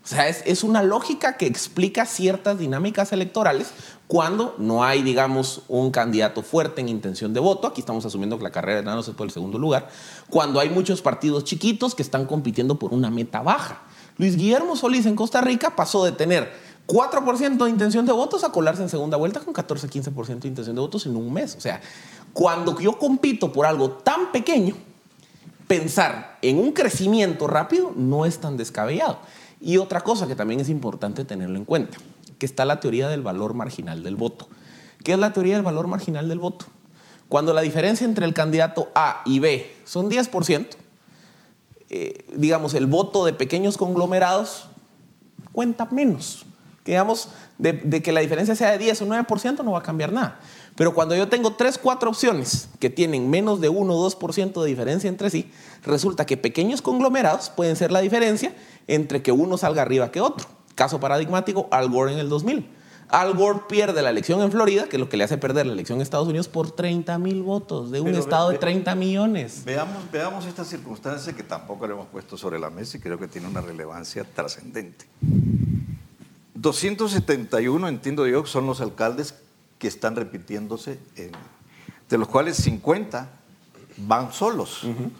O sea, es, es, una lógica que explica ciertas dinámicas electorales cuando no hay, digamos, un candidato fuerte en intención de voto. Aquí estamos asumiendo que la carrera de enanos es por el segundo lugar. Cuando hay muchos partidos chiquitos que están compitiendo por una meta baja. Luis Guillermo Solís en Costa Rica pasó de tener 4% de intención de votos a colarse en segunda vuelta con 14-15% de intención de votos en un mes. O sea, cuando yo compito por algo tan pequeño, pensar en un crecimiento rápido no es tan descabellado. Y otra cosa que también es importante tenerlo en cuenta, que está la teoría del valor marginal del voto. ¿Qué es la teoría del valor marginal del voto? Cuando la diferencia entre el candidato A y B son 10%, eh, digamos, el voto de pequeños conglomerados cuenta menos. digamos, de, de, que la diferencia sea de 10 o 9% no va a cambiar nada. Pero cuando yo tengo 3, 4 opciones que tienen menos de 1 o 2% de diferencia entre sí, resulta que pequeños conglomerados pueden ser la diferencia entre que uno salga arriba que otro. Caso paradigmático, Al Gore en el 2000. Al Gore pierde la elección en Florida, que es lo que le hace perder la elección en Estados Unidos, por 30 mil votos de un Pero estado ve, de 30 millones. Veamos, veamos esta circunstancia que tampoco le hemos puesto sobre la mesa y creo que tiene una relevancia trascendente. 271, entiendo yo, son los alcaldes que están repitiéndose, en, de los cuales 50 van solos. Uh -huh.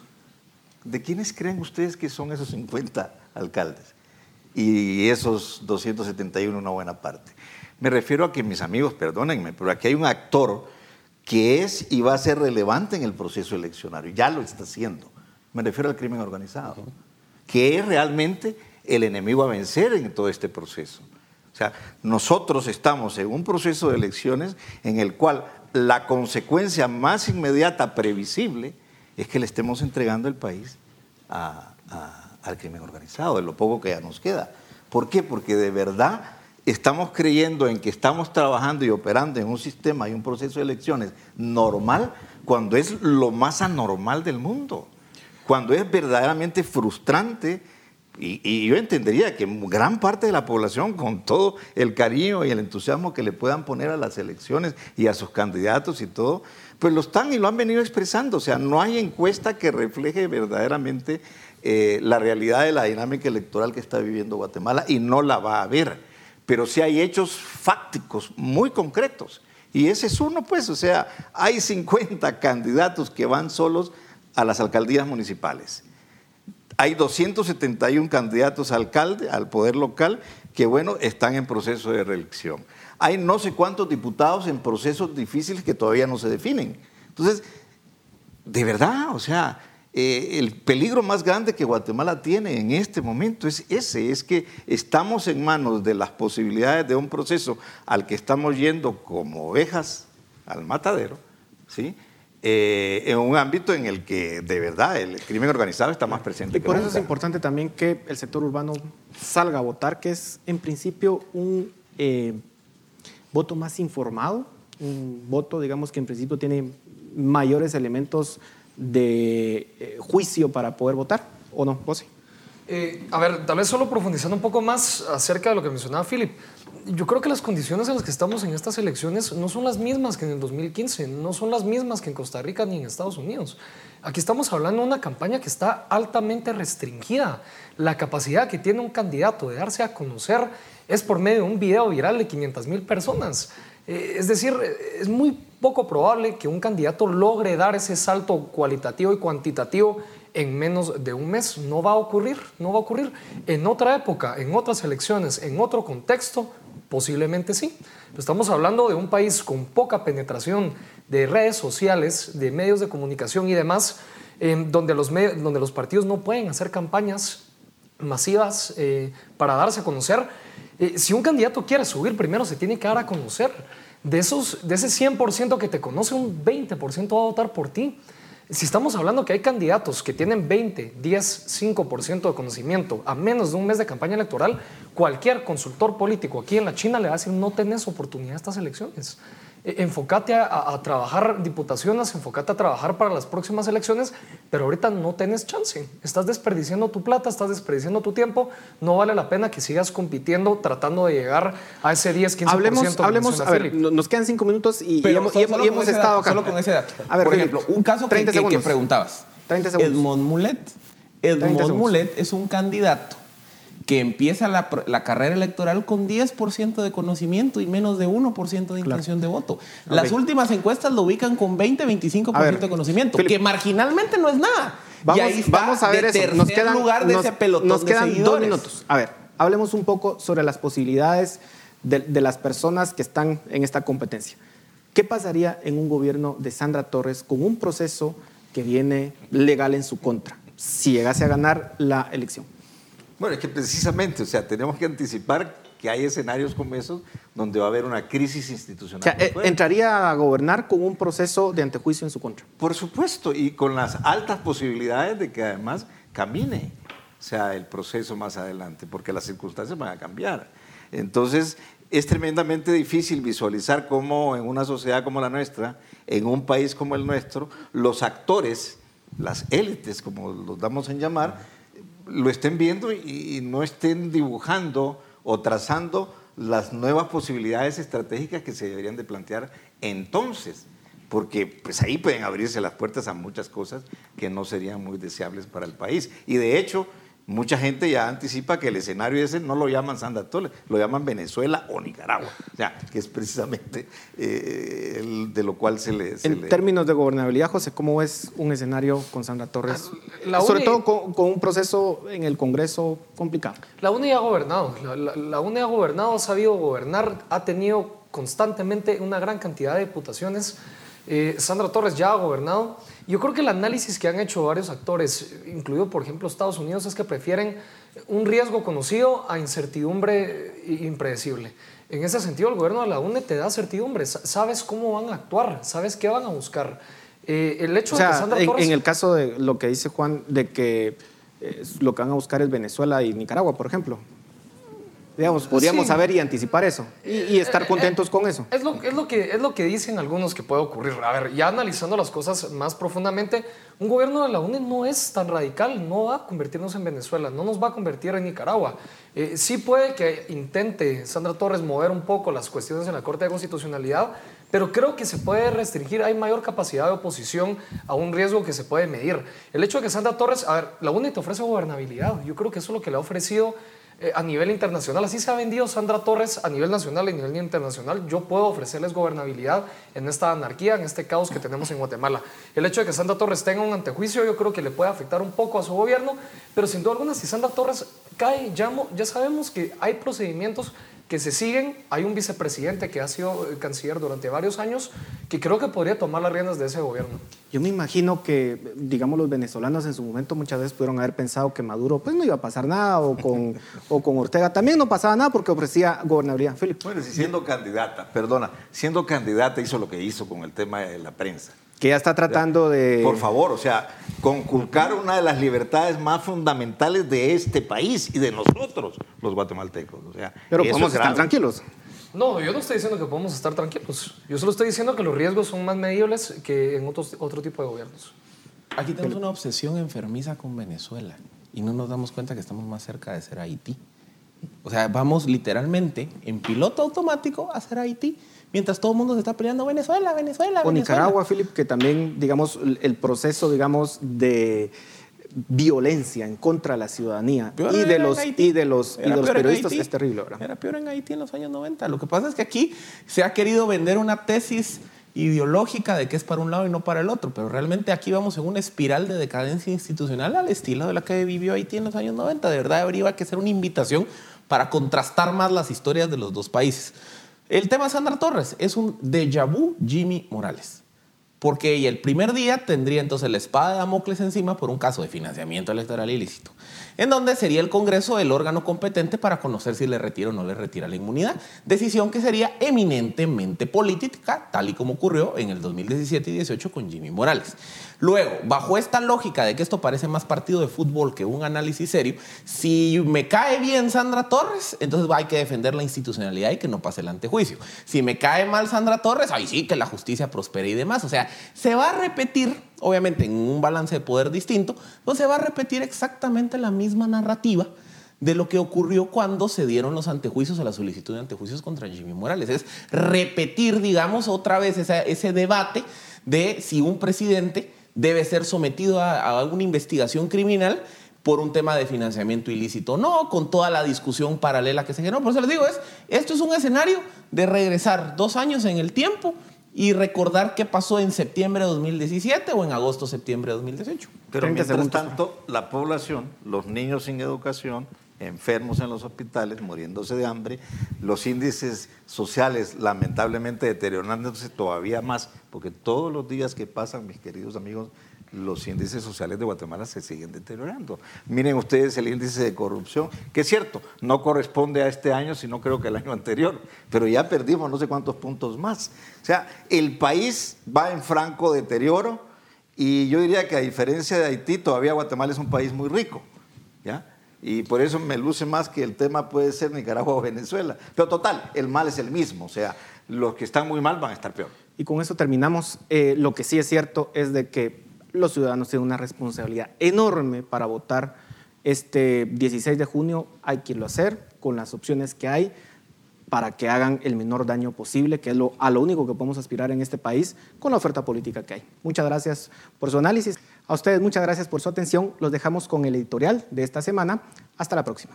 ¿De quiénes creen ustedes que son esos 50 alcaldes? Y esos 271 una buena parte. Me refiero a que mis amigos, perdónenme, pero aquí hay un actor que es y va a ser relevante en el proceso eleccionario, ya lo está haciendo. Me refiero al crimen organizado, uh -huh. que es realmente el enemigo a vencer en todo este proceso. O sea, nosotros estamos en un proceso de elecciones en el cual la consecuencia más inmediata, previsible, es que le estemos entregando el país al crimen organizado, de lo poco que ya nos queda. ¿Por qué? Porque de verdad estamos creyendo en que estamos trabajando y operando en un sistema y un proceso de elecciones normal cuando es lo más anormal del mundo, cuando es verdaderamente frustrante. Y, yo entendería que gran parte de la población, con todo el cariño y el entusiasmo que le puedan poner a las elecciones y a sus candidatos y todo, pues lo están y lo han venido expresando. O sea, no hay encuesta que refleje verdaderamente eh, la realidad de la dinámica electoral que está viviendo Guatemala y no la va a haber. Pero sí hay hechos fácticos muy concretos. Y ese es uno, pues, o sea, hay 50 candidatos que van solos a las alcaldías municipales. Hay 271 candidatos alcalde, al poder local, que, bueno, están en proceso de reelección. Hay no sé cuántos diputados en procesos difíciles que todavía no se definen. Entonces, de verdad, o sea, eh, el peligro más grande que Guatemala tiene en este momento es ese, es que estamos en manos de las posibilidades de un proceso al que estamos yendo como ovejas al matadero, ¿sí? Eh, en un ámbito en el que de verdad el crimen organizado está más presente. Y por eso es importante también que el sector urbano salga a votar, que es en principio un eh, voto más informado, un voto, digamos, que en principio tiene mayores elementos de eh, juicio para poder votar, ¿o no, José? Eh, a ver, tal vez solo profundizando un poco más acerca de lo que mencionaba Philip. Yo creo que las condiciones en las que estamos en estas elecciones no son las mismas que en el 2015, no son las mismas que en Costa Rica ni en Estados Unidos. Aquí estamos hablando de una campaña que está altamente restringida. La capacidad que tiene un candidato de darse a conocer es por medio de un video viral de 500 mil personas. Eh, es decir, es muy poco probable que un candidato logre dar ese salto cualitativo y cuantitativo en menos de un mes. No va a ocurrir, no va a ocurrir. En otra época, en otras elecciones, en otro contexto, posiblemente sí. Estamos hablando de un país con poca penetración de redes sociales, de medios de comunicación y demás, donde, los donde los partidos no pueden hacer campañas masivas eh, para darse a conocer eh, si un candidato quiere subir, primero se tiene que dar a conocer. De, esos, de ese 100% que te conoce, un 20% va a votar por ti. Si estamos hablando que hay candidatos que tienen 20, 10, 5% de conocimiento a menos de un mes de campaña electoral, cualquier consultor político aquí en la China le va a decir no tenés oportunidad a estas elecciones. Eh, enfócate a, trabajar diputaciones, enfócate a trabajar para las próximas elecciones, pero ahorita no tienes chance. Estás desperdiciando tu plata, estás desperdiciando tu tiempo, no vale la pena que sigas compitiendo tratando de llegar a ese 10, 15%. Hablemos, hablemos a ver, nos quedan cinco minutos y, hemos, estado acá. Solo con ese dato. A ver, Por ejemplo, un caso que, que, preguntabas. 30 segundos. Edmond Mulet. Edmond Mulet es un candidato que empieza la, carrera electoral con 10% de conocimiento y menos de 1% de intención de voto. Las últimas encuestas lo ubican con 20-25% de conocimiento, que marginalmente no es nada. Vamos, a ver eso. Nos quedan, lugar de ese pelotón nos quedan dos minutos. A ver, hablemos un poco sobre las posibilidades de, de las personas que están en esta competencia. ¿Qué pasaría en un gobierno de Sandra Torres con un proceso que viene legal en su contra si llegase a ganar la elección? Bueno, es que precisamente, o sea, tenemos que anticipar que hay escenarios como esos donde va a haber una crisis institucional. Eh, ¿Entraría a gobernar con un proceso de antejuicio en su contra? Por supuesto, y con las altas posibilidades de que además camine, o sea, el proceso más adelante, porque las circunstancias van a cambiar. Entonces, es tremendamente difícil visualizar cómo en una sociedad como la nuestra, en un país como el nuestro, los actores, las élites, como los damos en llamar, lo estén viendo y, no estén dibujando o trazando las nuevas posibilidades estratégicas que se deberían de plantear entonces, porque pues ahí pueden abrirse las puertas a muchas cosas que no serían muy deseables para el país. Y de hecho, Mucha gente ya anticipa que el escenario ese no lo llaman Sandra Torres, lo llaman Venezuela o Nicaragua, o sea, que es precisamente eh, el de lo cual se le... en términos de gobernabilidad, José, ¿cómo es un escenario con Sandra Torres? Ah, Sobre todo con, un proceso en el Congreso complicado. La UNE ha gobernado, la, la UNE ha gobernado, ha sabido gobernar, ha tenido constantemente una gran cantidad de diputaciones. Eh, Sandra Torres ya ha gobernado. Yo creo que el análisis que han hecho varios actores, incluido por ejemplo Estados Unidos, es que prefieren un riesgo conocido a incertidumbre impredecible. En ese sentido, el gobierno de la UNE te da certidumbre, sabes cómo van a actuar, sabes qué van a buscar. Eh, el hecho de que Sandra Torres... en el caso de lo que dice Juan, de que lo que van a buscar es Venezuela y Nicaragua, por ejemplo. Digamos, podríamos saber y anticipar eso y, estar eh, contentos con eso. Es lo, es, lo que, es lo que dicen algunos que puede ocurrir. A ver, ya analizando las cosas más profundamente, un gobierno de la UNE no es tan radical, no va a convertirnos en Venezuela, no nos va a convertir en Nicaragua. Eh, sí puede que intente Sandra Torres mover un poco las cuestiones en la Corte de Constitucionalidad, pero creo que se puede restringir, hay mayor capacidad de oposición a un riesgo que se puede medir. El hecho de que Sandra Torres, a ver, la UNE te ofrece gobernabilidad, yo creo que eso es lo que le ha ofrecido eh, a nivel internacional. Así se ha vendido Sandra Torres a nivel nacional y a nivel internacional. Yo puedo ofrecerles gobernabilidad en esta anarquía, en este caos que tenemos en Guatemala. El hecho de que Sandra Torres tenga un antejuicio, yo creo que le puede afectar un poco a su gobierno, pero sin duda alguna, si Sandra Torres cae, ya, ya sabemos que hay procedimientos que se siguen. Hay un vicepresidente que ha sido canciller durante varios años que creo que podría tomar las riendas de ese gobierno. Yo me imagino que, digamos, los venezolanos en su momento muchas veces pudieron haber pensado que Maduro pues no iba a pasar nada o con, o con Ortega también no pasaba nada porque ofrecía gobernabilidad. Bueno, si siendo candidata, perdona, siendo candidata hizo lo que hizo con el tema de la prensa que ya está tratando de... Por favor, o sea, conculcar una de las libertades más fundamentales de este país y de nosotros, los guatemaltecos. O sea, Pero podemos estar tranquilos. No, yo no estoy diciendo que podemos estar tranquilos. Yo solo estoy diciendo que los riesgos son más medibles que en otros, otro tipo de gobiernos. Aquí tenemos una obsesión enfermiza con Venezuela y no nos damos cuenta que estamos más cerca de ser Haití. O sea, vamos literalmente en piloto automático a ser Haití mientras todo el mundo se está peleando Venezuela, Venezuela, o Nicaragua, Philip, que también, digamos, el proceso, digamos, de violencia en contra de la ciudadanía y de, los, y de los, y de los periodistas es terrible. ¿verdad? Era peor en Haití en los años 90. Lo que pasa es que aquí se ha querido vender una tesis ideológica de que es para un lado y no para el otro, pero realmente aquí vamos en una espiral de decadencia institucional al estilo de la que vivió Haití en los años 90. De verdad habría que ser una invitación para contrastar más las historias de los dos países. El tema de Sandra Torres es un déjà vu Jimmy Morales. Porque ella el primer día tendría entonces la espada de Damocles encima por un caso de financiamiento electoral ilícito en donde sería el Congreso el órgano competente para conocer si le retira o no le retira la inmunidad. Decisión que sería eminentemente política, tal y como ocurrió en el 2017 y 18 con Jimmy Morales. Luego, bajo esta lógica de que esto parece más partido de fútbol que un análisis serio, si me cae bien Sandra Torres, entonces hay que defender la institucionalidad y que no pase el antejuicio. Si me cae mal Sandra Torres, ahí sí que la justicia prospere y demás. O sea, se va a repetir obviamente en un balance de poder distinto, no se va a repetir exactamente la misma narrativa de lo que ocurrió cuando se dieron los antejuicios o la solicitud de antejuicios contra Jimmy Morales. Es repetir, digamos, otra vez ese debate de si un presidente debe ser sometido a, a una investigación criminal por un tema de financiamiento ilícito. No, con toda la discusión paralela que se generó. Por eso les digo, es, esto es un escenario de regresar dos años en el tiempo y recordar qué pasó en septiembre de 2017 o en agosto, septiembre de 2018. Pero mientras tanto, la población, los niños sin educación, enfermos en los hospitales, muriéndose de hambre, los índices sociales lamentablemente deteriorándose todavía más, porque todos los días que pasan, mis queridos amigos, los índices sociales de Guatemala se siguen deteriorando. Miren ustedes el índice de corrupción, que es cierto, no corresponde a este año, sino creo que el año anterior, pero ya perdimos no sé cuántos puntos más. O sea, el país va en franco deterioro y yo diría que a diferencia de Haití, todavía Guatemala es un país muy rico. Y por eso me luce más que el tema puede ser Nicaragua o Venezuela. Pero total, el mal es el mismo. O sea, los que están muy mal van a estar peor. Y con eso terminamos. Eh, lo que sí es cierto es de que los ciudadanos tienen una responsabilidad enorme para votar este 16 de junio. Hay que a hacer con las opciones que hay para que hagan el menor daño posible, que es lo, a lo único que podemos aspirar en este país con la oferta política que hay. Muchas gracias por su análisis. A ustedes muchas gracias por su atención. Los dejamos con el editorial de esta semana. Hasta la próxima.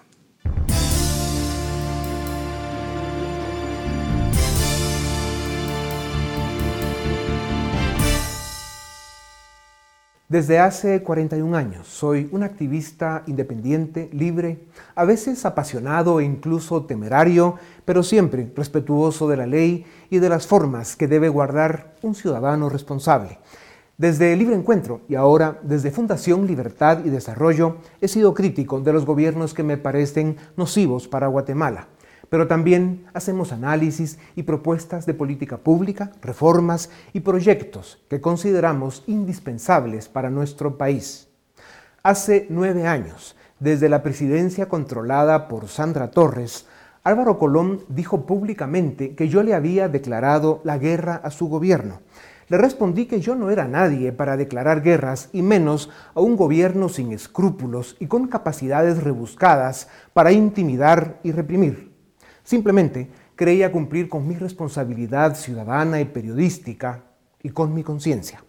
Desde hace 41 años soy un activista independiente, libre, a veces apasionado e incluso temerario, pero siempre respetuoso de la ley y de las formas que debe guardar un ciudadano responsable. Desde Libre Encuentro y ahora desde Fundación Libertad y Desarrollo he sido crítico de los gobiernos que me parecen nocivos para Guatemala pero también hacemos análisis y propuestas de política pública, reformas y proyectos que consideramos indispensables para nuestro país. Hace nueve años, desde la presidencia controlada por Sandra Torres, Álvaro Colón dijo públicamente que yo le había declarado la guerra a su gobierno. Le respondí que yo no era nadie para declarar guerras y menos a un gobierno sin escrúpulos y con capacidades rebuscadas para intimidar y reprimir. Simplemente creía cumplir con mi responsabilidad ciudadana y periodística y con mi conciencia.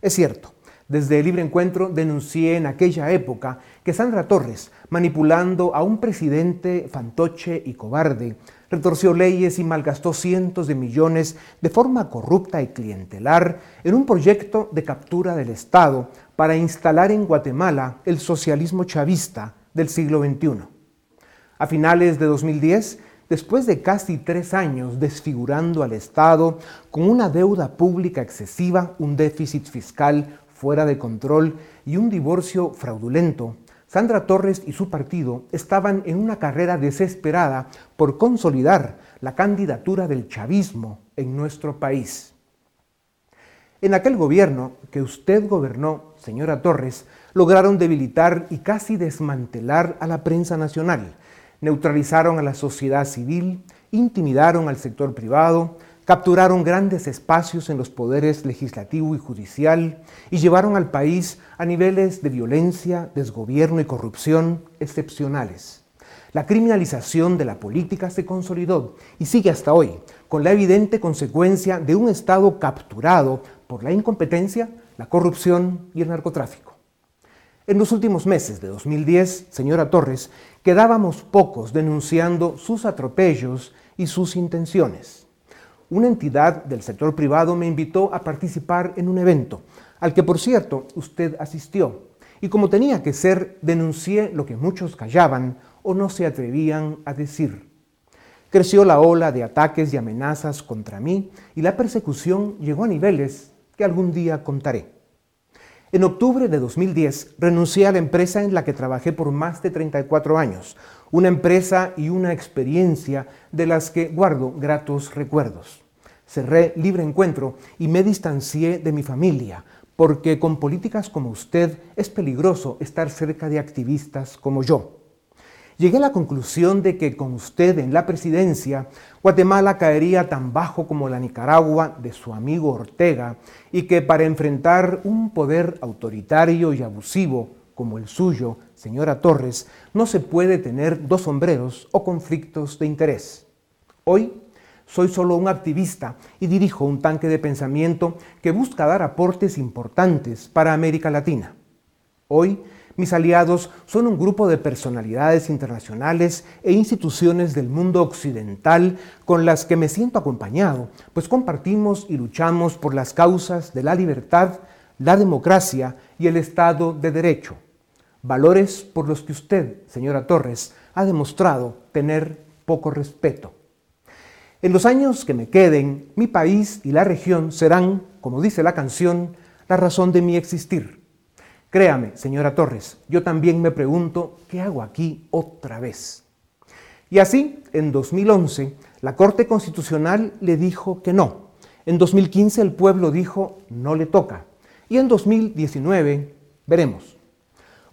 Es cierto, desde el Libre Encuentro denuncié en aquella época que Sandra Torres, manipulando a un presidente fantoche y cobarde, retorció leyes y malgastó cientos de millones de forma corrupta y clientelar en un proyecto de captura del Estado para instalar en Guatemala el socialismo chavista del siglo XXI. A finales de 2010, después de casi tres años desfigurando al Estado con una deuda pública excesiva, un déficit fiscal fuera de control y un divorcio fraudulento, Sandra Torres y su partido estaban en una carrera desesperada por consolidar la candidatura del chavismo en nuestro país. En aquel gobierno que usted gobernó, señora Torres, lograron debilitar y casi desmantelar a la prensa nacional, neutralizaron a la sociedad civil, intimidaron al sector privado, capturaron grandes espacios en los poderes legislativo y judicial y llevaron al país a niveles de violencia, desgobierno y corrupción excepcionales. La criminalización de la política se consolidó y sigue hasta hoy, con la evidente consecuencia de un Estado capturado por la incompetencia, la corrupción y el narcotráfico. En los últimos meses de 2010, señora Torres, quedábamos pocos denunciando sus atropellos y sus intenciones una entidad del sector privado me invitó a participar en un evento, al que por cierto usted asistió. Y como tenía que ser, denuncié lo que muchos callaban o no se atrevían a decir. Creció la ola de ataques y amenazas contra mí y la persecución llegó a niveles que algún día contaré. En octubre de 2010 renuncié a la empresa en la que trabajé por más de 34 años, una empresa y una experiencia de las que guardo gratos recuerdos. Cerré libre encuentro y me distancié de mi familia, porque con políticas como usted es peligroso estar cerca de activistas como yo. Llegué a la conclusión de que con usted en la presidencia, Guatemala caería tan bajo como la Nicaragua de su amigo Ortega y que para enfrentar un poder autoritario y abusivo como el suyo, señora Torres, no se puede tener dos sombreros o conflictos de interés. Hoy soy solo un activista y dirijo un tanque de pensamiento que busca dar aportes importantes para América Latina. Hoy mis aliados son un grupo de personalidades internacionales e instituciones del mundo occidental con las que me siento acompañado, pues compartimos y luchamos por las causas de la libertad, la democracia y el Estado de Derecho valores por los que usted, señora Torres, ha demostrado tener poco respeto. En los años que me queden, mi país y la región serán, como dice la canción, la razón de mi existir. Créame, señora Torres, yo también me pregunto, ¿qué hago aquí otra vez? Y así, en 2011, la Corte Constitucional le dijo que no. En 2015 el pueblo dijo, no le toca. Y en 2019, veremos.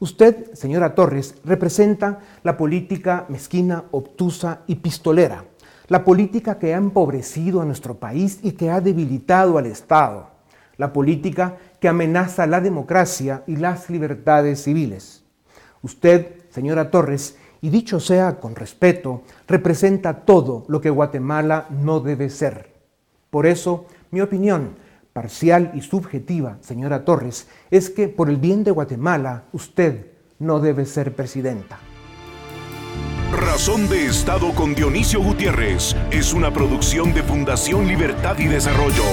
Usted, señora Torres, representa la política mezquina, obtusa y pistolera, la política que ha empobrecido a nuestro país y que ha debilitado al Estado, la política que amenaza la democracia y las libertades civiles. Usted, señora Torres, y dicho sea con respeto, representa todo lo que Guatemala no debe ser. Por eso, mi opinión parcial y subjetiva, señora Torres, es que por el bien de Guatemala usted no debe ser presidenta. Razón de Estado con Dionisio Gutiérrez es una producción de Fundación Libertad y Desarrollo.